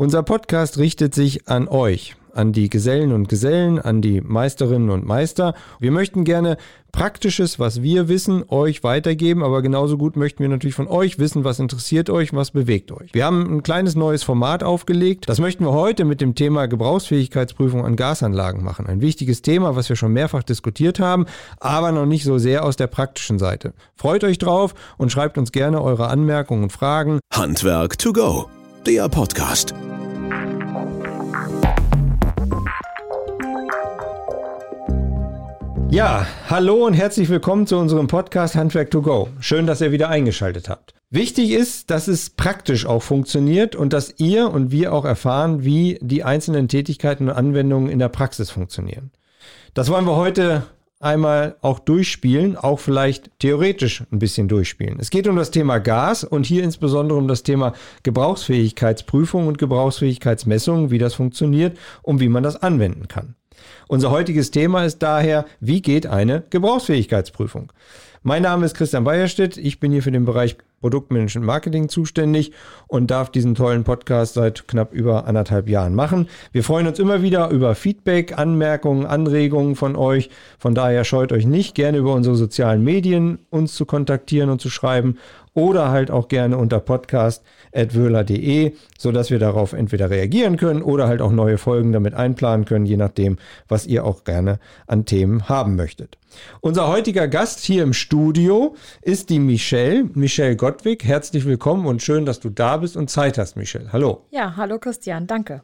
Unser Podcast richtet sich an euch, an die Gesellen und Gesellen, an die Meisterinnen und Meister. Wir möchten gerne Praktisches, was wir wissen, euch weitergeben, aber genauso gut möchten wir natürlich von euch wissen, was interessiert euch, was bewegt euch. Wir haben ein kleines neues Format aufgelegt. Das möchten wir heute mit dem Thema Gebrauchsfähigkeitsprüfung an Gasanlagen machen. Ein wichtiges Thema, was wir schon mehrfach diskutiert haben, aber noch nicht so sehr aus der praktischen Seite. Freut euch drauf und schreibt uns gerne eure Anmerkungen und Fragen. Handwerk to go, der Podcast. Ja, hallo und herzlich willkommen zu unserem Podcast Handwerk to Go. Schön, dass ihr wieder eingeschaltet habt. Wichtig ist, dass es praktisch auch funktioniert und dass ihr und wir auch erfahren, wie die einzelnen Tätigkeiten und Anwendungen in der Praxis funktionieren. Das wollen wir heute einmal auch durchspielen, auch vielleicht theoretisch ein bisschen durchspielen. Es geht um das Thema Gas und hier insbesondere um das Thema Gebrauchsfähigkeitsprüfung und Gebrauchsfähigkeitsmessung, wie das funktioniert und wie man das anwenden kann. Unser heutiges Thema ist daher, wie geht eine Gebrauchsfähigkeitsprüfung? Mein Name ist Christian Weierstedt. Ich bin hier für den Bereich Produktmanagement Marketing zuständig und darf diesen tollen Podcast seit knapp über anderthalb Jahren machen. Wir freuen uns immer wieder über Feedback, Anmerkungen, Anregungen von euch. Von daher scheut euch nicht, gerne über unsere sozialen Medien uns zu kontaktieren und zu schreiben oder halt auch gerne unter podcast.wöhler.de, sodass wir darauf entweder reagieren können oder halt auch neue Folgen damit einplanen können, je nachdem, was ihr auch gerne an Themen haben möchtet. Unser heutiger Gast hier im Studio ist die Michelle, Michelle Gottwig. Herzlich willkommen und schön, dass du da bist und Zeit hast, Michelle. Hallo. Ja, hallo Christian, danke.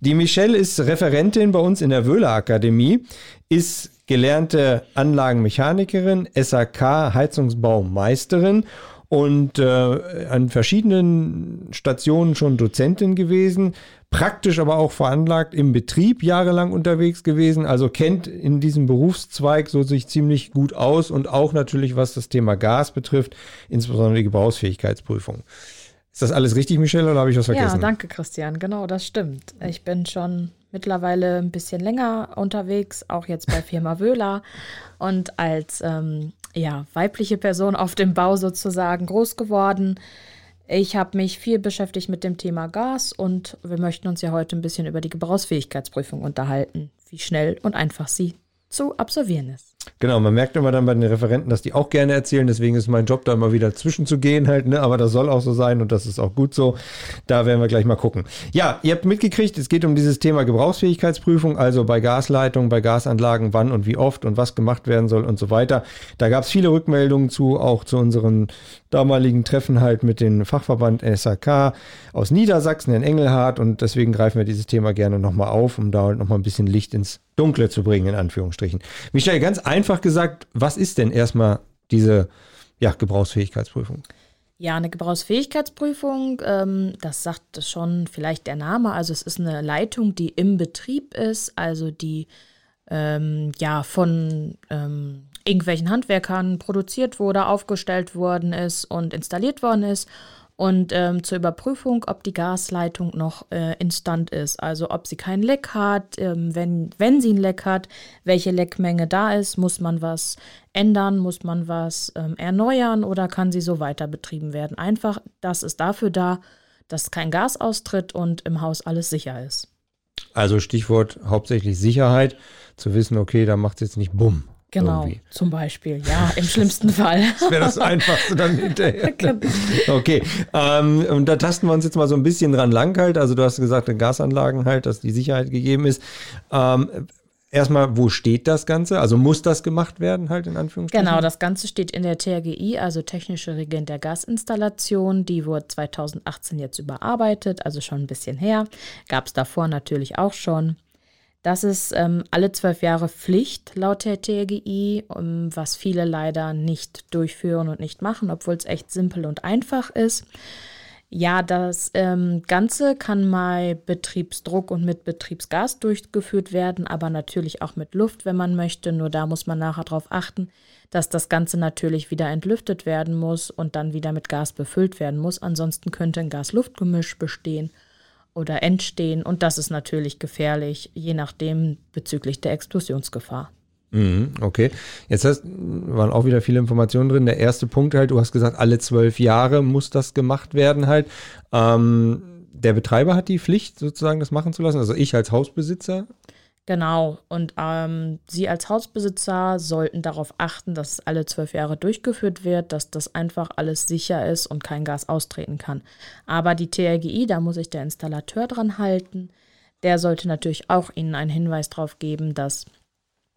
Die Michelle ist Referentin bei uns in der Wöhler Akademie, ist gelernte Anlagenmechanikerin, SAK Heizungsbaumeisterin und äh, an verschiedenen Stationen schon Dozentin gewesen, praktisch aber auch veranlagt im Betrieb jahrelang unterwegs gewesen, also kennt in diesem Berufszweig so sich ziemlich gut aus und auch natürlich, was das Thema Gas betrifft, insbesondere die Gebrauchsfähigkeitsprüfung. Ist das alles richtig, Michelle, oder habe ich was vergessen? Ja, danke, Christian. Genau, das stimmt. Ich bin schon mittlerweile ein bisschen länger unterwegs, auch jetzt bei Firma Wöhler und als ähm, ja, weibliche Person auf dem Bau sozusagen groß geworden. Ich habe mich viel beschäftigt mit dem Thema Gas und wir möchten uns ja heute ein bisschen über die Gebrauchsfähigkeitsprüfung unterhalten, wie schnell und einfach sie zu absolvieren ist. Genau, man merkt immer dann bei den Referenten, dass die auch gerne erzählen. Deswegen ist mein Job da immer wieder zwischenzugehen halt, ne? Aber das soll auch so sein und das ist auch gut so. Da werden wir gleich mal gucken. Ja, ihr habt mitgekriegt, es geht um dieses Thema Gebrauchsfähigkeitsprüfung, also bei Gasleitungen, bei Gasanlagen, wann und wie oft und was gemacht werden soll und so weiter. Da gab es viele Rückmeldungen zu, auch zu unseren damaligen Treffen halt mit dem Fachverband SAK aus Niedersachsen in Engelhardt und deswegen greifen wir dieses Thema gerne nochmal auf, um da halt nochmal ein bisschen Licht ins Dunkle zu bringen, in Anführungsstrichen. Michael, ganz einfach gesagt, was ist denn erstmal diese ja, Gebrauchsfähigkeitsprüfung? Ja, eine Gebrauchsfähigkeitsprüfung, ähm, das sagt schon vielleicht der Name. Also es ist eine Leitung, die im Betrieb ist, also die ähm, ja von ähm, irgendwelchen Handwerkern produziert wurde, aufgestellt worden ist und installiert worden ist und ähm, zur Überprüfung, ob die Gasleitung noch äh, instand ist. Also ob sie kein Leck hat, ähm, wenn, wenn sie ein Leck hat, welche Leckmenge da ist, muss man was ändern, muss man was ähm, erneuern oder kann sie so weiter betrieben werden. Einfach, das ist dafür da, dass kein Gas austritt und im Haus alles sicher ist. Also Stichwort hauptsächlich Sicherheit, zu wissen, okay, da macht es jetzt nicht Bumm. Genau, irgendwie. zum Beispiel, ja, im schlimmsten Fall. das wäre das Einfachste dann hinterher. Okay, ähm, und da tasten wir uns jetzt mal so ein bisschen dran lang halt. Also du hast gesagt, in Gasanlagen halt, dass die Sicherheit gegeben ist. Ähm, erstmal, wo steht das Ganze? Also muss das gemacht werden halt in Anführungsstrichen? Genau, das Ganze steht in der TRGI, also Technische Regeln der Gasinstallation. Die wurde 2018 jetzt überarbeitet, also schon ein bisschen her. Gab es davor natürlich auch schon. Das ist ähm, alle zwölf Jahre Pflicht laut der TGI, um, ähm, was viele leider nicht durchführen und nicht machen, obwohl es echt simpel und einfach ist. Ja, das ähm, Ganze kann mal Betriebsdruck und mit Betriebsgas durchgeführt werden, aber natürlich auch mit Luft, wenn man möchte. Nur da muss man nachher darauf achten, dass das Ganze natürlich wieder entlüftet werden muss und dann wieder mit Gas befüllt werden muss. Ansonsten könnte ein Gas-Luft-Gemisch bestehen oder entstehen. Und das ist natürlich gefährlich, je nachdem bezüglich der Explosionsgefahr. Mhm, okay. Jetzt hast, waren auch wieder viele Informationen drin. Der erste Punkt halt, du hast gesagt, alle zwölf Jahre muss das gemacht werden halt. Ähm, der Betreiber hat die Pflicht, sozusagen das machen zu lassen, also ich als Hausbesitzer. Genau. Und ähm, Sie als Hausbesitzer sollten darauf achten, dass es alle zwölf Jahre durchgeführt wird, dass das einfach alles sicher ist und kein Gas austreten kann. Aber die TRGI, da muss sich der Installateur dran halten. Der sollte natürlich auch Ihnen einen Hinweis darauf geben, dass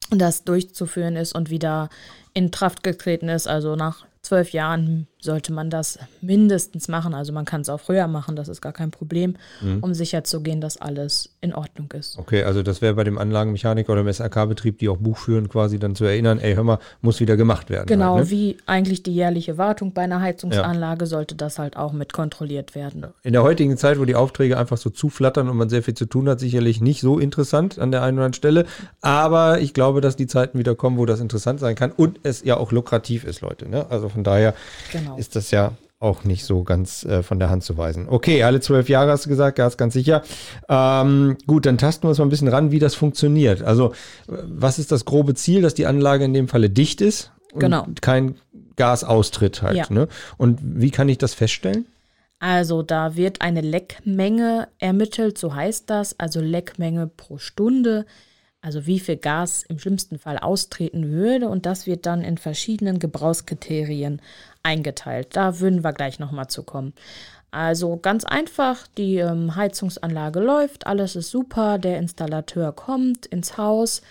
das durchzuführen ist und wieder in Kraft getreten ist. Also nach zwölf Jahren sollte man das mindestens machen. Also man kann es auch früher machen, das ist gar kein Problem, mhm. um sicherzugehen, dass alles in Ordnung ist. Okay, also das wäre bei dem Anlagenmechaniker oder dem SRK-Betrieb, die auch Buch führen, quasi dann zu erinnern, ey, hör mal, muss wieder gemacht werden. Genau, halt, ne? wie eigentlich die jährliche Wartung bei einer Heizungsanlage ja. sollte das halt auch mit kontrolliert werden. In der heutigen Zeit, wo die Aufträge einfach so zuflattern und man sehr viel zu tun hat, sicherlich nicht so interessant an der einen oder anderen Stelle. Aber ich glaube, dass die Zeiten wieder kommen, wo das interessant sein kann und es ja auch lukrativ ist, Leute. Ne? Also von daher genau. ist das ja auch nicht so ganz äh, von der Hand zu weisen. Okay, alle zwölf Jahre hast du gesagt, Gas ganz sicher. Ähm, gut, dann tasten wir uns mal ein bisschen ran, wie das funktioniert. Also, was ist das grobe Ziel, dass die Anlage in dem Falle dicht ist und genau. kein Gas austritt halt. Ja. Ne? Und wie kann ich das feststellen? Also da wird eine Leckmenge ermittelt, so heißt das, also Leckmenge pro Stunde also wie viel Gas im schlimmsten Fall austreten würde und das wird dann in verschiedenen Gebrauchskriterien eingeteilt. Da würden wir gleich nochmal zu kommen. Also ganz einfach, die ähm, Heizungsanlage läuft, alles ist super, der Installateur kommt ins Haus,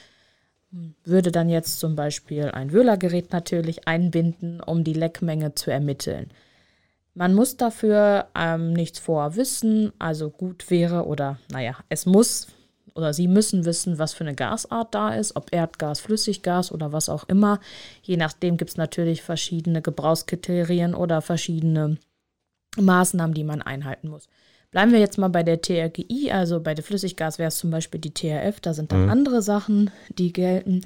würde dann jetzt zum Beispiel ein Wöhlergerät natürlich einbinden, um die Leckmenge zu ermitteln. Man muss dafür ähm, nichts vorwissen, also gut wäre oder naja, es muss oder Sie müssen wissen, was für eine Gasart da ist, ob Erdgas, Flüssiggas oder was auch immer. Je nachdem gibt es natürlich verschiedene Gebrauchskriterien oder verschiedene Maßnahmen, die man einhalten muss. Bleiben wir jetzt mal bei der TRGI, also bei der Flüssiggas wäre es zum Beispiel die TRF, da sind dann mhm. andere Sachen, die gelten.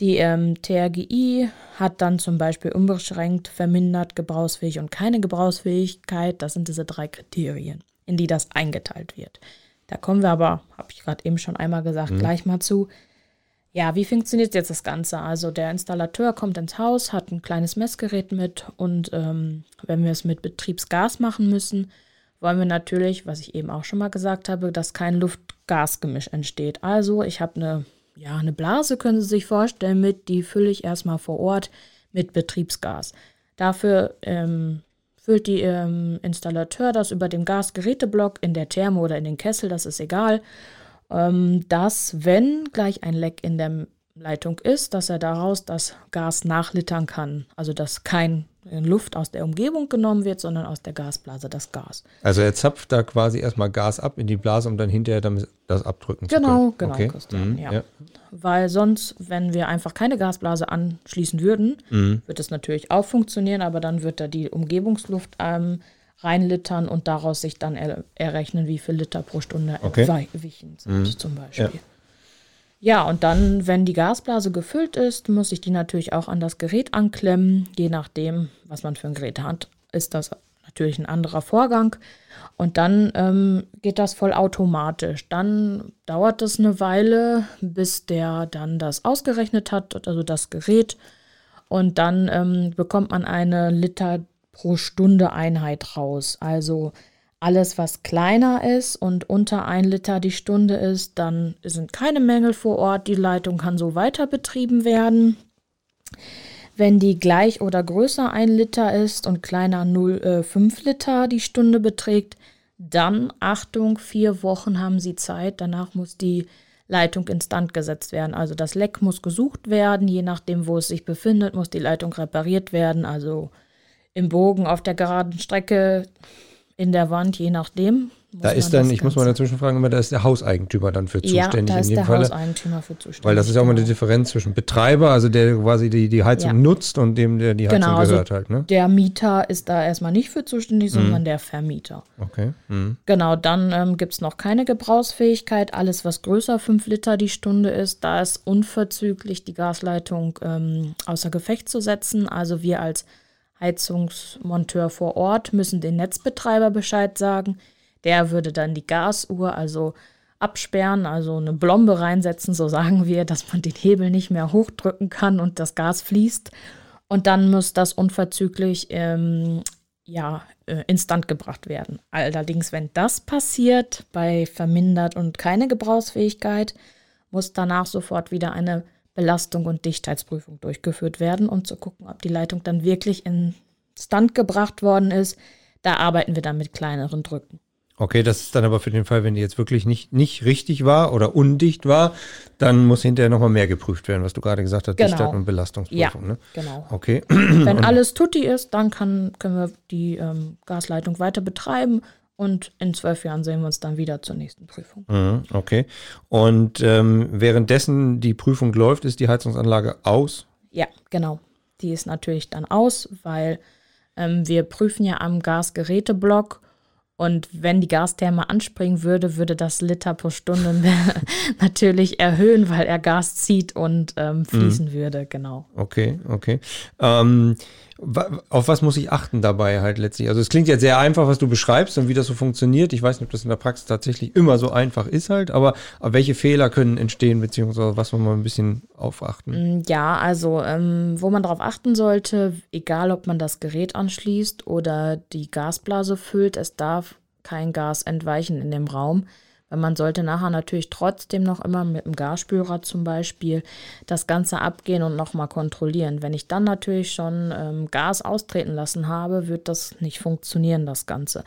Die ähm, TRGI hat dann zum Beispiel unbeschränkt, vermindert, gebrauchsfähig und keine Gebrauchsfähigkeit. Das sind diese drei Kriterien, in die das eingeteilt wird. Da kommen wir aber, habe ich gerade eben schon einmal gesagt, mhm. gleich mal zu. Ja, wie funktioniert jetzt das Ganze? Also der Installateur kommt ins Haus, hat ein kleines Messgerät mit und ähm, wenn wir es mit Betriebsgas machen müssen, wollen wir natürlich, was ich eben auch schon mal gesagt habe, dass kein Luft-Gas-Gemisch entsteht. Also ich habe eine, ja, eine Blase, können Sie sich vorstellen, mit, die fülle ich erstmal vor Ort mit Betriebsgas. Dafür ähm, füllt die ähm, Installateur das über den Gasgeräteblock in der Therme oder in den Kessel, das ist egal, ähm, dass, wenn gleich ein Leck in der Leitung ist, dass er daraus das Gas nachlittern kann. Also dass kein Luft aus der Umgebung genommen wird, sondern aus der Gasblase das Gas. Also er zapft da quasi erstmal Gas ab in die Blase, um dann hinterher dann das abdrücken genau, zu können. Genau, okay. Christian, mhm, ja. ja. Weil sonst, wenn wir einfach keine Gasblase anschließen würden, mhm. wird es natürlich auch funktionieren, aber dann wird da die Umgebungsluft ähm, reinlittern und daraus sich dann er errechnen, wie viel Liter pro Stunde okay. sind mhm. zum Beispiel. Ja. Ja, und dann, wenn die Gasblase gefüllt ist, muss ich die natürlich auch an das Gerät anklemmen. Je nachdem, was man für ein Gerät hat, ist das natürlich ein anderer Vorgang. Und dann ähm, geht das vollautomatisch. Dann dauert es eine Weile, bis der dann das ausgerechnet hat, also das Gerät. Und dann ähm, bekommt man eine Liter pro Stunde Einheit raus. Also alles, was kleiner ist und unter ein Liter die Stunde ist, dann sind keine Mängel vor Ort. Die Leitung kann so weiter betrieben werden. Wenn die gleich oder größer ein Liter ist und kleiner 0,5 äh, Liter die Stunde beträgt, dann Achtung, vier Wochen haben Sie Zeit. Danach muss die Leitung instand gesetzt werden. Also das Leck muss gesucht werden. Je nachdem, wo es sich befindet, muss die Leitung repariert werden. Also im Bogen auf der geraden Strecke in der Wand, je nachdem. Da ist dann, ich muss mal dazwischen fragen, da ist der Hauseigentümer dann für zuständig ja, da ist in dem der Falle. Hauseigentümer für zuständig. Weil das ist ja auch mal eine Differenz zwischen Betreiber, also der quasi die, die Heizung ja. nutzt und dem, der die Heizung genau, also gehört also halt. Ne? Der Mieter ist da erstmal nicht für zuständig, mhm. sondern der Vermieter. Okay. Mhm. Genau, dann ähm, gibt es noch keine Gebrauchsfähigkeit. Alles, was größer 5 Liter die Stunde ist, da ist unverzüglich die Gasleitung ähm, außer Gefecht zu setzen. Also wir als Heizungsmonteur vor Ort müssen den Netzbetreiber Bescheid sagen. Der würde dann die Gasuhr also absperren, also eine Blombe reinsetzen, so sagen wir, dass man den Hebel nicht mehr hochdrücken kann und das Gas fließt. Und dann muss das unverzüglich ähm, ja, äh, instant gebracht werden. Allerdings, wenn das passiert, bei vermindert und keine Gebrauchsfähigkeit, muss danach sofort wieder eine Belastung und Dichtheitsprüfung durchgeführt werden, um zu gucken, ob die Leitung dann wirklich instand gebracht worden ist. Da arbeiten wir dann mit kleineren Drücken. Okay, das ist dann aber für den Fall, wenn die jetzt wirklich nicht, nicht richtig war oder undicht war, dann muss hinterher nochmal mehr geprüft werden, was du gerade gesagt hast, Genau. Dichtheit und Belastungsprüfung. Ja, Ne? genau. Okay. Wenn alles tutti ist, dann kann, können wir die ähm, Gasleitung weiter betreiben und in zwölf Jahren sehen wir uns dann wieder zur nächsten Prüfung. Mhm, Okay. Und ähm, währenddessen die Prüfung läuft, ist die Heizungsanlage aus. Ja, genau. Die ist natürlich dann aus, weil ähm, wir prüfen ja am Gasgeräteblock und wenn die Gastherme anspringen würde, würde das Liter pro Stunde natürlich erhöhen, weil er Gas zieht und ähm, fließen würde, genau. Okay, okay. Ähm, auf was muss ich achten dabei halt letztlich? Also es klingt jetzt sehr einfach, was du beschreibst und wie das so funktioniert. Ich weiß nicht, ob das in der Praxis tatsächlich immer so einfach ist halt, aber, welche Fehler können entstehen, beziehungsweise was muss man ein bisschen aufachten? Mm, Ja, also ähm, wo man darauf achten sollte, egal ob man das Gerät anschließt oder die Gasblase füllt, es darf kein Gas entweichen in dem Raum. Weil man sollte nachher natürlich trotzdem noch immer mit dem Gasspüler zum Beispiel das Ganze abgehen und nochmal kontrollieren. Wenn ich dann natürlich schon ähm, Gas austreten lassen habe, wird das nicht funktionieren, das Ganze.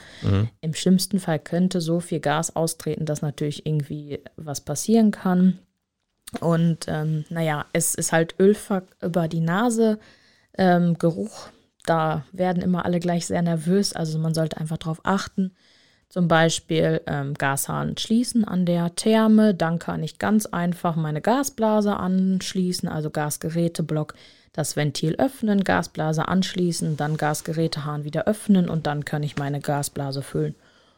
Im schlimmsten Fall könnte so viel Gas austreten, dass natürlich irgendwie was passieren kann. Und ähm, naja, es ist halt Ölfuck über die Nase, ähm, Geruch. Da werden immer alle gleich sehr nervös. Also man sollte einfach darauf achten. Zum Beispiel ähm, Gashahn schließen an der Therme. Dann kann ich ganz einfach meine Gasblase anschließen, also Gasgeräteblock, das Ventil öffnen, Gasblase anschließen, dann Gasgerätehahn wieder öffnen und dann kann ich meine Gasblase füllen.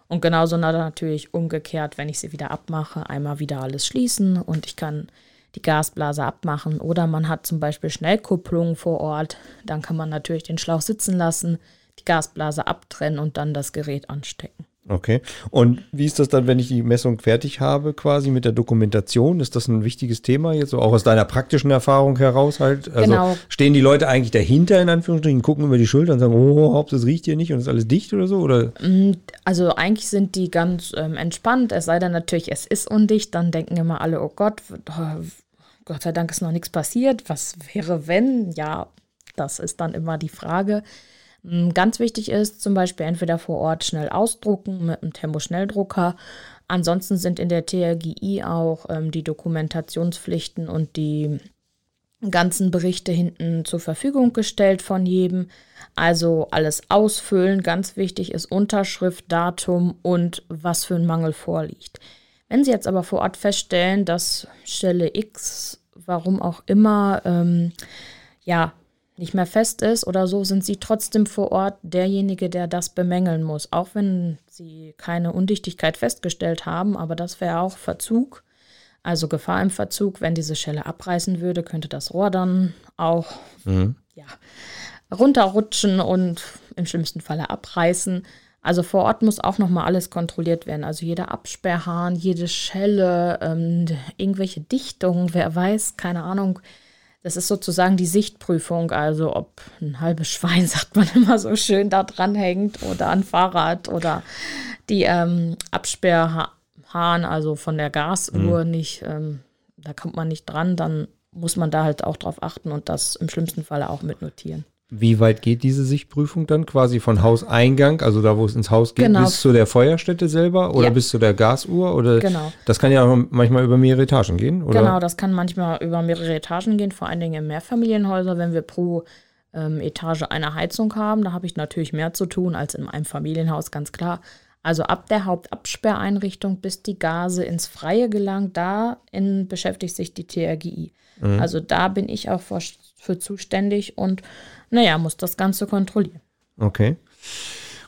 Und genauso na- natürlich umgekehrt, wenn ich sie wieder abmache, einmal wieder alles schließen und ich kann die Gasblase abmachen. Oder man hat zum Beispiel Schnellkupplungen vor Ort, dann kann man natürlich den Schlauch sitzen lassen, die Gasblase abtrennen und dann das Gerät anstecken. Okay. Und wie ist das dann, wenn ich die Messung fertig habe, quasi mit der Dokumentation? Ist das ein wichtiges Thema jetzt, so auch aus deiner praktischen Erfahrung heraus halt? Also Genau. stehen die Leute eigentlich dahinter, in Anführungsstrichen, gucken über die Schulter und sagen, oh, Hauptsache es riecht hier nicht und ist alles dicht oder so? Oder? Also eigentlich sind die ganz ähm, entspannt, es sei denn natürlich, es ist undicht, dann denken immer alle, oh Gott, oh, Gott sei Dank ist noch nichts passiert, was wäre wenn? Ja, das ist dann immer die Frage. Mm, Ganz wichtig ist zum Beispiel entweder vor Ort schnell ausdrucken mit einem Temposchnelldrucker. Ansonsten sind in der TRGI auch ähm, die Dokumentationspflichten und die ganzen Berichte hinten zur Verfügung gestellt von jedem. Also alles ausfüllen. Ganz wichtig ist Unterschrift, Datum und was für ein Mangel vorliegt. Wenn Sie jetzt aber vor Ort feststellen, dass Stelle X, warum auch immer, ähm, ja, nicht mehr fest ist oder so, sind Sie trotzdem vor Ort derjenige, der das bemängeln muss. Auch wenn Sie keine Undichtigkeit festgestellt haben, aber das wäre auch Verzug. Also Gefahr im Verzug, wenn diese Schelle abreißen würde, könnte das Rohr dann auch ja, runterrutschen und im schlimmsten Falle abreißen. Also vor Ort muss auch nochmal alles kontrolliert werden. Also jeder Absperrhahn, jede Schelle, ähm, irgendwelche Dichtungen, wer weiß, keine Ahnung. Das ist sozusagen die Sichtprüfung, also ob ein halbes Schwein, sagt man immer so schön, da dran hängt oder ein Fahrrad oder die ähm, Absperrhahn, also von der Gasuhr nicht, ähm, da kommt man nicht dran, dann muss man da halt auch drauf achten und das im schlimmsten Falle auch mitnotieren. Wie weit geht diese Sichtprüfung dann quasi von Hauseingang, also da, wo es ins Haus geht, Genau. bis zu der Feuerstätte selber oder Ja. bis zu der Gasuhr? Oder Genau. das kann ja auch manchmal über mehrere Etagen gehen, oder? Genau, das kann manchmal über mehrere Etagen gehen, vor allen Dingen in Mehrfamilienhäusern, wenn wir pro ähm, Etage eine Heizung haben. Da habe ich natürlich mehr zu tun als in einem Familienhaus, ganz klar. Also ab der Hauptabsperreinrichtung, bis die Gase ins Freie gelangen, da in, beschäftigt sich die TRGI. Also da bin ich auch für, für zuständig und naja, muss das Ganze kontrollieren. Okay.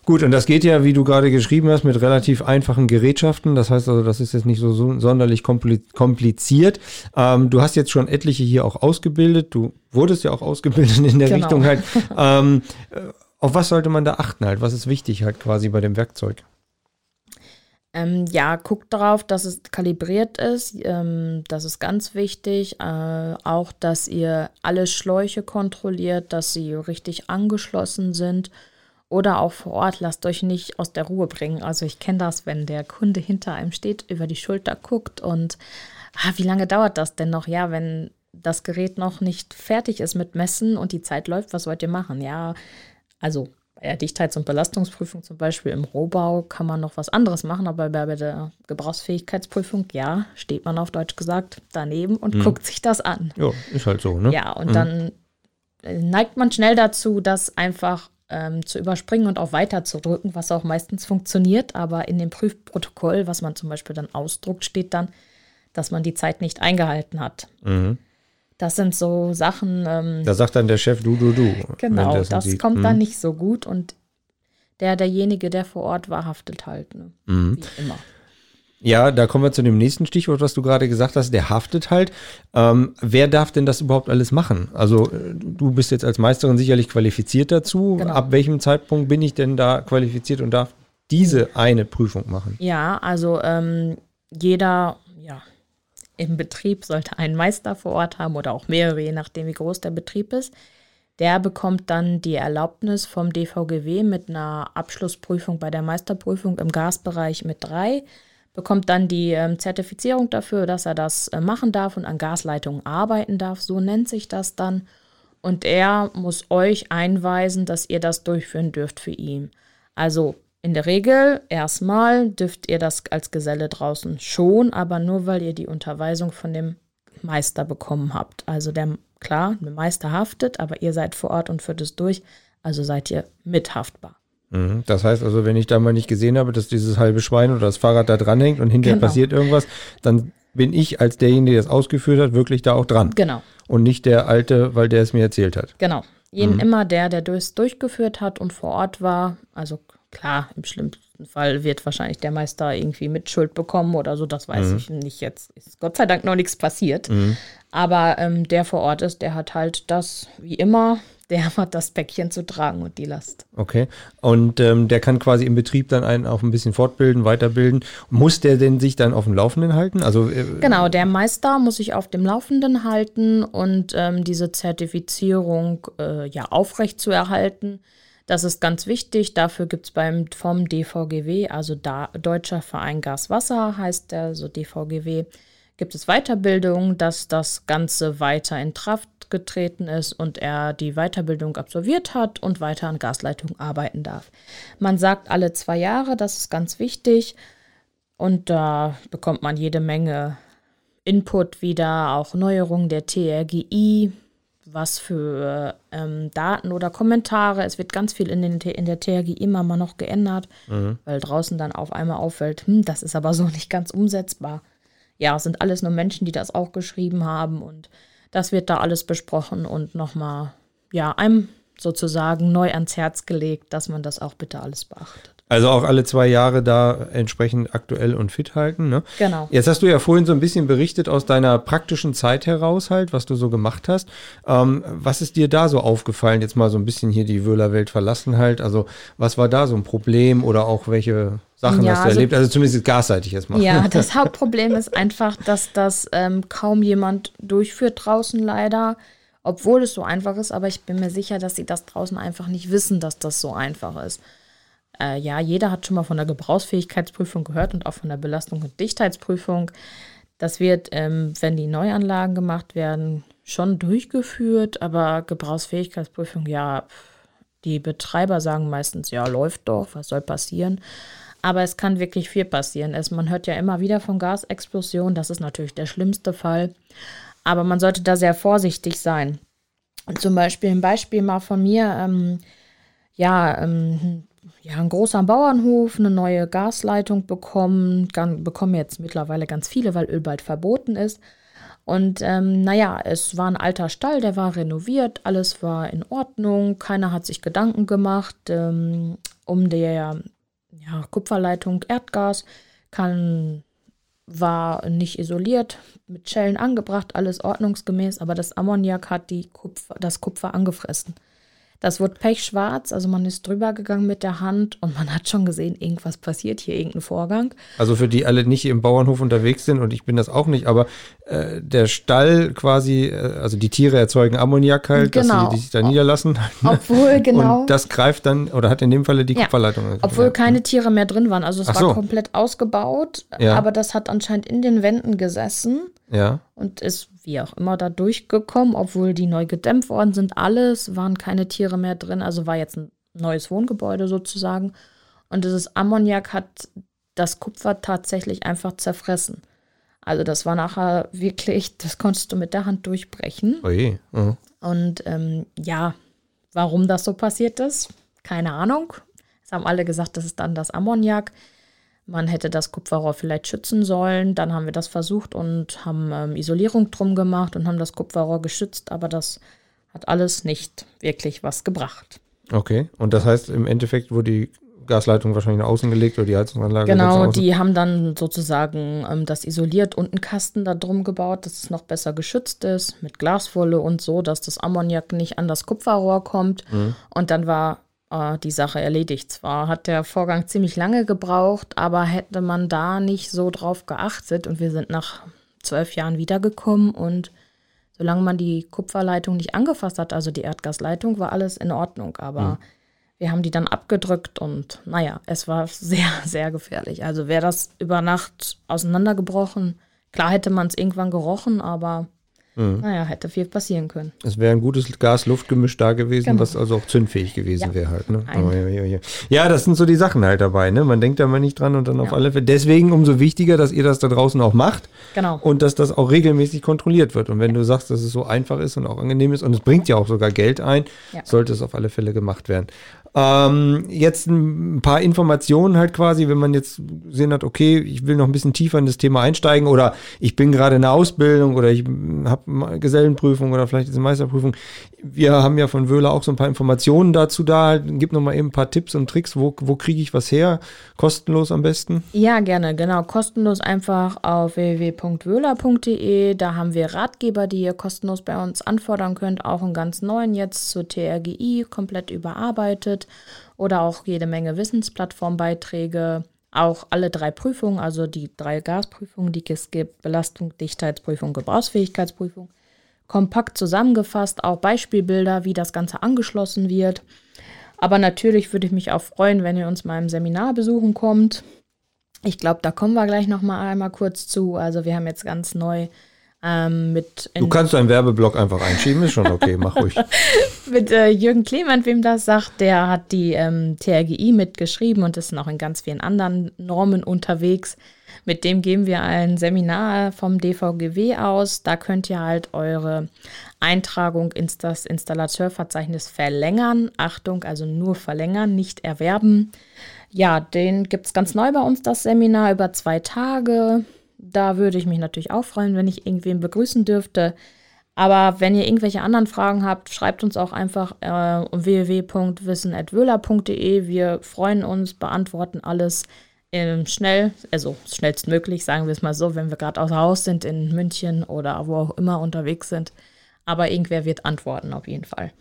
Gut, und das geht ja, wie du gerade geschrieben hast, mit relativ einfachen Gerätschaften. Das heißt also, das ist jetzt nicht so, so sonderlich kompli- kompliziert. Ähm, du hast jetzt schon etliche hier auch ausgebildet. Du wurdest ja auch ausgebildet in der Genau. Richtung halt. Ähm, äh, auf was sollte man da achten halt? Was ist wichtig halt quasi bei dem Werkzeug? Ähm, ja, guckt darauf, dass es kalibriert ist. Ähm, das ist ganz wichtig. Äh, auch, dass ihr alle Schläuche kontrolliert, dass sie richtig angeschlossen sind. Oder auch vor Ort, lasst euch nicht aus der Ruhe bringen. Also ich kenne das, wenn der Kunde hinter einem steht, über die Schulter guckt und ah, wie lange dauert das denn noch? Ja, wenn das Gerät noch nicht fertig ist mit Messen und die Zeit läuft, was wollt ihr machen? Ja, also bei der Dichtheits- und Belastungsprüfung zum Beispiel im Rohbau kann man noch was anderes machen, aber bei der Gebrauchsfähigkeitsprüfung, ja, steht man auf Deutsch gesagt daneben und mhm. guckt sich das an. Ja, ist halt so, ne? Ja, und mhm. dann neigt man schnell dazu, das einfach ähm, zu überspringen und auch weiter zu drücken, was auch meistens funktioniert. Aber in dem Prüfprotokoll, was man zum Beispiel dann ausdruckt, steht dann, dass man die Zeit nicht eingehalten hat. Mhm. Das sind so Sachen. Ähm, da sagt dann der Chef du, du, du. Genau, das, das kommt mhm. dann nicht so gut und der, derjenige, der vor Ort war, haftet halt. Ne? Mhm. Wie immer. Ja, da kommen wir zu dem nächsten Stichwort, was du gerade gesagt hast. Der haftet halt. Ähm, wer darf denn das überhaupt alles machen? Also äh, du bist jetzt als Meisterin sicherlich qualifiziert dazu. Genau. Ab welchem Zeitpunkt bin ich denn da qualifiziert und darf diese eine Prüfung machen? Ja, also ähm, jeder ja, im Betrieb sollte einen Meister vor Ort haben oder auch mehrere, je nachdem wie groß der Betrieb ist. Der bekommt dann die Erlaubnis vom DVGW mit einer Abschlussprüfung bei der Meisterprüfung im Gasbereich mit drei bekommt dann die ähm, Zertifizierung dafür, dass er das äh, machen darf und an Gasleitungen arbeiten darf. So nennt sich das dann. Und er muss euch einweisen, dass ihr das durchführen dürft für ihn. Also in der Regel erstmal dürft ihr das als Geselle draußen schon, aber nur weil ihr die Unterweisung von dem Meister bekommen habt. Also der, klar, der Meister haftet, aber ihr seid vor Ort und führt es durch, also seid ihr mithaftbar. Mhm. Das heißt also, wenn ich da mal nicht gesehen habe, dass dieses halbe Schwein oder das Fahrrad da dranhängt und hinterher genau. passiert irgendwas, dann bin ich als derjenige, der es ausgeführt hat, wirklich da auch dran. Genau. Und nicht der Alte, weil der es mir erzählt hat. Genau. Jeden mhm. immer der, der es durchgeführt hat und vor Ort war. Also klar, im schlimmsten Fall wird wahrscheinlich der Meister irgendwie Mitschuld bekommen oder so. Das weiß mhm. ich nicht. Jetzt ist Gott sei Dank noch nichts passiert. Mhm. Aber ähm, der vor Ort ist, der hat halt das wie immer der hat das Päckchen zu tragen und die Last. Okay. Und ähm, der kann quasi im Betrieb dann einen auch ein bisschen fortbilden, weiterbilden. Muss der denn sich dann auf dem Laufenden halten? Also, äh, genau, der Meister muss sich auf dem Laufenden halten und ähm, diese Zertifizierung äh, ja aufrecht zu erhalten. Das ist ganz wichtig. Dafür gibt es beim vom DVGW, also da, Deutscher Verein Gas Wasser heißt der, so DVGW, gibt es Weiterbildung, dass das Ganze weiter in Kraft getreten ist und er die Weiterbildung absolviert hat und weiter an Gasleitungen arbeiten darf. Man sagt alle zwei Jahre, das ist ganz wichtig. Und da bekommt man jede Menge Input wieder, auch Neuerungen der TRGI, was für ähm, Daten oder Kommentare. Es wird ganz viel in, den, in der TRGI immer mal noch geändert, mhm. weil draußen dann auf einmal auffällt, hm, das ist aber so nicht ganz umsetzbar. Ja, es sind alles nur Menschen, die das auch geschrieben haben und das wird da alles besprochen und nochmal, ja, einem sozusagen neu ans Herz gelegt, dass man das auch bitte alles beachtet. Also auch alle zwei Jahre da entsprechend aktuell und fit halten. Ne? Genau. Jetzt hast du ja vorhin so ein bisschen berichtet aus deiner praktischen Zeit heraus halt, was du so gemacht hast. Ähm, was ist dir da so aufgefallen? Jetzt mal so ein bisschen hier die Wöhlerwelt verlassen halt. Also was war da so ein Problem oder auch welche Sachen ja, hast du also, erlebt? Also zumindest gasseitig erstmal. Ja, das Hauptproblem ist einfach, dass das ähm, kaum jemand durchführt draußen leider. Obwohl es so einfach ist, aber ich bin mir sicher, dass sie das draußen einfach nicht wissen, dass das so einfach ist. Äh, ja, jeder hat schon mal von der Gebrauchsfähigkeitsprüfung gehört und auch von der Belastung- und Dichtheitsprüfung. Das wird, ähm, wenn die Neuanlagen gemacht werden, schon durchgeführt, aber Gebrauchsfähigkeitsprüfung, ja, die Betreiber sagen meistens, ja, läuft doch, was soll passieren? Aber es kann wirklich viel passieren. Es, man hört ja immer wieder von Gasexplosionen, das ist natürlich der schlimmste Fall. Aber man sollte da sehr vorsichtig sein. Und zum Beispiel ein Beispiel mal von mir, ähm, ja, ähm, ja, ein großer Bauernhof, eine neue Gasleitung bekommen, bekommen jetzt mittlerweile ganz viele, weil Öl bald verboten ist. Und ähm, naja, es war ein alter Stall, der war renoviert, alles war in Ordnung, keiner hat sich Gedanken gemacht ähm, um der ja, Kupferleitung Erdgas, kann, war nicht isoliert, mit Schellen angebracht, alles ordnungsgemäß, aber das Ammoniak hat die Kupfer, das Kupfer angefressen. Das wurde pechschwarz, also man ist drüber gegangen mit der Hand und man hat schon gesehen, irgendwas passiert hier, irgendein Vorgang. Also für die alle nicht im Bauernhof unterwegs sind und ich bin das auch nicht, aber äh, der Stall quasi, äh, also die Tiere erzeugen Ammoniak halt, Genau. dass sie die sich da niederlassen. Obwohl, genau. Und das greift dann, oder hat in dem Falle die Ja. Kupferleitung. angegriffen. Obwohl Ja. keine Tiere mehr drin waren. Also es Ach war so. komplett ausgebaut, Ja. aber das hat anscheinend in den Wänden gesessen Ja, und ist wie auch immer da durchgekommen, obwohl die neu gedämmt worden sind. Alles waren keine Tiere mehr drin. Also war jetzt ein neues Wohngebäude sozusagen. Und dieses Ammoniak hat das Kupfer tatsächlich einfach zerfressen. Also das war nachher wirklich, das konntest du mit der Hand durchbrechen. oje. Mhm. Und ähm, ja, warum das so passiert ist, keine Ahnung. Es haben alle gesagt, das ist dann das Ammoniak. Man hätte das Kupferrohr vielleicht schützen sollen. Dann haben wir das versucht und haben ähm, Isolierung drum gemacht und haben das Kupferrohr geschützt, aber das hat alles nicht wirklich was gebracht. Okay, und das heißt, im Endeffekt wurde die Gasleitung wahrscheinlich nach außen gelegt oder die Heizungsanlage Genau, die haben dann sozusagen ähm, das isoliert und einen Kasten da drum gebaut, dass es noch besser geschützt ist, mit Glaswolle und so, dass das Ammoniak nicht an das Kupferrohr kommt. Und dann war äh, die Sache erledigt. Zwar hat der Vorgang ziemlich lange gebraucht, aber hätte man da nicht so drauf geachtet und wir sind nach zwölf Jahren wiedergekommen und solange man die Kupferleitung nicht angefasst hat, also die Erdgasleitung, war alles in Ordnung. Aber wir haben die dann abgedrückt und naja, es war sehr, sehr gefährlich. Also wäre das über Nacht auseinandergebrochen, klar hätte man es irgendwann gerochen, aber naja, hätte viel passieren können. Es wäre ein gutes Gas-Luft-Gemisch da gewesen, Genau. was also auch zündfähig gewesen Ja. wäre halt. Ne? Oh, ja, ja, ja. das sind so die Sachen halt dabei. Ne? Man denkt da mal nicht dran und dann auf alle Fälle. Deswegen umso wichtiger, dass ihr das da draußen auch macht Genau. und dass das auch regelmäßig kontrolliert wird. Und wenn du sagst, dass es so einfach ist und auch angenehm ist und es bringt ja auch sogar Geld ein, sollte es auf alle Fälle gemacht werden. Ähm, jetzt ein paar Informationen halt quasi, wenn man jetzt gesehen hat, okay, ich will noch ein bisschen tiefer in das Thema einsteigen oder ich bin gerade in der Ausbildung oder ich habe Gesellenprüfung oder vielleicht eine Meisterprüfung. Wir haben ja von Wöhler auch so ein paar Informationen dazu da. Gib noch mal eben ein paar Tipps und Tricks. Wo, wo kriege ich was her? Kostenlos am besten? Ja, gerne, genau. Kostenlos einfach auf www.wöhler.de. Da haben wir Ratgeber, die ihr kostenlos bei uns anfordern könnt. Auch einen ganz neuen jetzt zur TRGI, komplett überarbeitet. Oder auch jede Menge Wissensplattformbeiträge. Auch alle drei Prüfungen, also die drei Gasprüfungen, die es gibt: Belastung, Dichtheitsprüfung, Gebrauchsfähigkeitsprüfung. Kompakt zusammengefasst, auch Beispielbilder, wie das Ganze angeschlossen wird. Aber natürlich würde ich mich auch freuen, wenn ihr uns mal im Seminar besuchen kommt. Ich glaube, da kommen wir gleich noch mal einmal kurz zu. Also wir haben jetzt ganz neu ähm, mit, Du kannst deinen Werbeblock einfach einschieben, ist schon okay, mach ruhig. mit äh, Jürgen Clement, wem das sagt, der hat die ähm, TRGI mitgeschrieben und ist noch in ganz vielen anderen Normen unterwegs. Mit dem geben wir ein Seminar vom DVGW aus. Da könnt ihr halt eure Eintragung ins das Installateurverzeichnis verlängern. Achtung, also nur verlängern, nicht erwerben. Ja, den gibt es ganz neu bei uns, das Seminar über zwei Tage. Da würde ich mich natürlich auch freuen, wenn ich irgendwen begrüßen dürfte. Aber wenn ihr irgendwelche anderen Fragen habt, schreibt uns auch einfach äh, www.wissen.wöhler.de. Wir freuen uns, beantworten alles ähm, schnell, also schnellstmöglich, sagen wir es mal so, wenn wir gerade außer Haus sind in München oder wo auch immer unterwegs sind. Aber irgendwer wird antworten auf jeden Fall.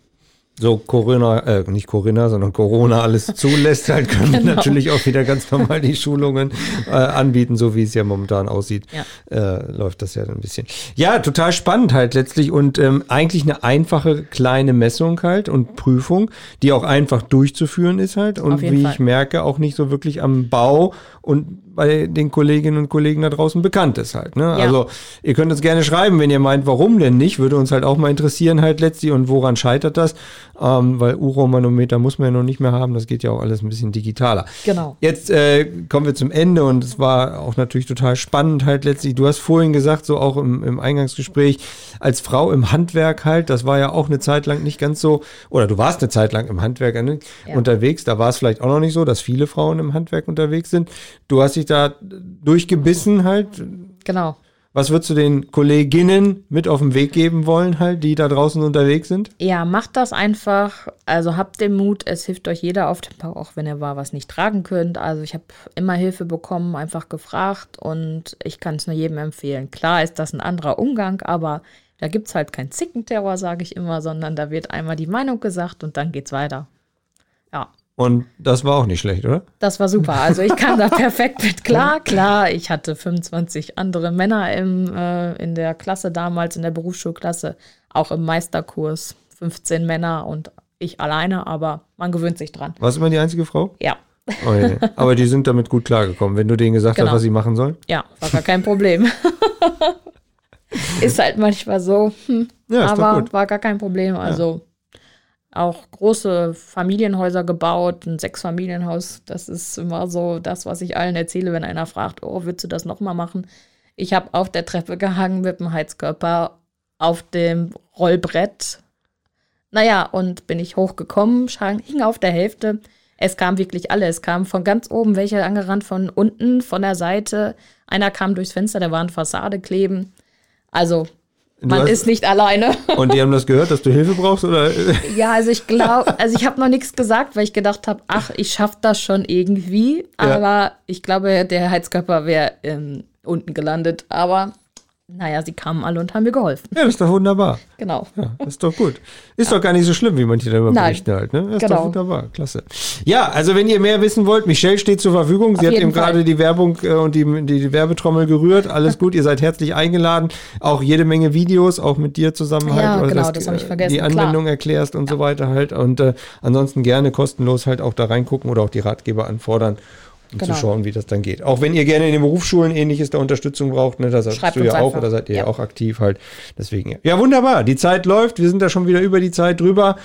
So Corinna, äh, nicht Corinna, sondern Corona alles zulässt, halt können wir Genau. natürlich auch wieder ganz normal die Schulungen äh, anbieten, so wie es ja momentan aussieht. Ja. Äh, läuft das ja dann ein bisschen. Ja, total spannend halt letztlich und ähm, eigentlich eine einfache kleine Messung halt und Prüfung, die auch einfach durchzuführen ist halt und wie Fall. ich merke, auch nicht so wirklich am Bau und bei den Kolleginnen und Kollegen da draußen bekannt ist halt. Ne? Also ihr könnt uns gerne schreiben, wenn ihr meint, warum denn nicht, würde uns halt auch mal interessieren halt letztlich und woran scheitert das, ähm, weil Uromanometer muss man ja noch nicht mehr haben, das geht ja auch alles ein bisschen digitaler. Genau. Jetzt äh, kommen wir zum Ende und es war auch natürlich total spannend halt letztlich. Du hast vorhin gesagt, so auch im, im Eingangsgespräch, als Frau im Handwerk halt, das war ja auch eine Zeit lang nicht ganz so, oder du warst eine Zeit lang im Handwerk ne, Ja. unterwegs, da war es vielleicht auch noch nicht so, dass viele Frauen im Handwerk unterwegs sind. Du hast dich da durchgebissen halt. Genau. Was würdest du den Kolleginnen mit auf den Weg geben wollen halt, die da draußen unterwegs sind? Ja, macht das einfach. Also habt den Mut, es hilft euch jeder auf dem Bauch, auch wenn ihr mal was nicht tragen könnt. Also ich habe immer Hilfe bekommen, einfach gefragt und ich kann es nur jedem empfehlen. Klar ist das ein anderer Umgang, aber Da gibt es halt keinen Zickenterror, sage ich immer, sondern da wird einmal die Meinung gesagt und dann geht's weiter. Ja. Und das war auch nicht schlecht, oder? Das war super. Also ich kam da perfekt mit klar. Klar, ich hatte 25 andere Männer im, äh, in der Klasse damals, in der Berufsschulklasse, auch im Meisterkurs. 15 Männer und ich alleine, aber man gewöhnt sich dran. Warst du immer die einzige Frau? Ja. Oh, ja. Aber die sind damit gut klargekommen, wenn du denen gesagt Genau. hast, was sie machen sollen. Ja, war gar kein Problem. ist halt manchmal so, hm, Ja, ist doch aber war gar kein Problem. Also auch große Familienhäuser gebaut, ein Sechsfamilienhaus. Das ist immer so das, was ich allen erzähle, wenn einer fragt, oh, würdest du das nochmal machen? Ich habe auf der Treppe gehangen mit dem Heizkörper auf dem Rollbrett. Naja, und bin ich hochgekommen, hing auf der Hälfte. Es kam wirklich alle. Es kam von ganz oben welche angerannt, von unten, von der Seite. Einer kam durchs Fenster, der war an Fassade kleben. Also, man hast- ist nicht alleine. Und die haben das gehört, dass du Hilfe brauchst? Oder? Ja, also ich glaube, also ich habe noch nichts gesagt, weil ich gedacht habe, ach, ich schaffe das schon irgendwie. Ja. Aber ich glaube, der Heizkörper wäre ähm, unten gelandet. Aber naja, sie kamen alle und haben mir geholfen. Ja, das ist doch wunderbar. Genau. Ja, das ist doch gut. Ist doch gar nicht so schlimm, wie manche darüber Nein. berichten halt. Ne? Das ist Genau. doch wunderbar. Klasse. Ja, also wenn ihr mehr wissen wollt, Michelle steht zur Verfügung. Sie Auf hat eben gerade die Werbung äh, und die, die, die Werbetrommel gerührt. Alles gut, ihr seid herzlich eingeladen. Auch jede Menge Videos, auch mit dir zusammen halt. Ja, weil genau, das hab ich vergessen, Die klar. Anwendung erklärst und so weiter halt. Und äh, ansonsten gerne kostenlos halt auch da reingucken oder auch die Ratgeber anfordern. Um Genau. zu schauen, wie das dann geht. Auch wenn ihr gerne in den Berufsschulen ähnliches da Unterstützung braucht, ne, da sagst du ja auch einfach. oder seid ihr ja auch aktiv halt. Deswegen. Ja, wunderbar. Die Zeit läuft. Wir sind da schon wieder über die Zeit drüber.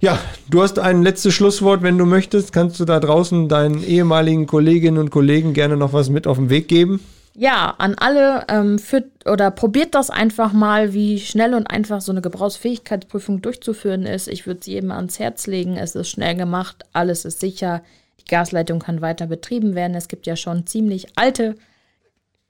Ja, du hast ein letztes Schlusswort, wenn du möchtest. Kannst du da draußen deinen ehemaligen Kolleginnen und Kollegen gerne noch was mit auf den Weg geben? Ja, an alle ähm, für, oder probiert das einfach mal, wie schnell und einfach so eine Gebrauchsfähigkeitsprüfung durchzuführen ist. Ich würde sie jedem ans Herz legen. Es ist schnell gemacht, alles ist sicher. Gasleitung kann weiter betrieben werden. Es gibt ja schon ziemlich alte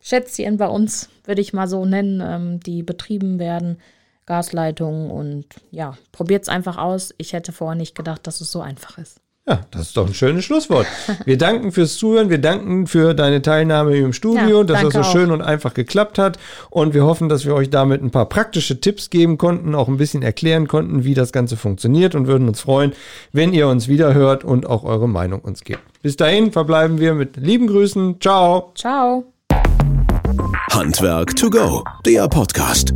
Schätzchen bei uns, würde ich mal so nennen, ähm, die betrieben werden. Gasleitungen und ja, probiert es einfach aus. Ich hätte vorher nicht gedacht, dass es so einfach ist. Ja, das ist doch ein schönes Schlusswort. Wir danken fürs Zuhören, wir danken für deine Teilnahme im Studio, Ja, dass das so auch. schön und einfach geklappt hat. Und wir hoffen, dass wir euch damit ein paar praktische Tipps geben konnten, auch ein bisschen erklären konnten, wie das Ganze funktioniert und würden uns freuen, wenn ihr uns wieder hört und auch eure Meinung uns gebt. Bis dahin verbleiben wir mit lieben Grüßen. Ciao. Ciao! Handwerk to go, der Podcast.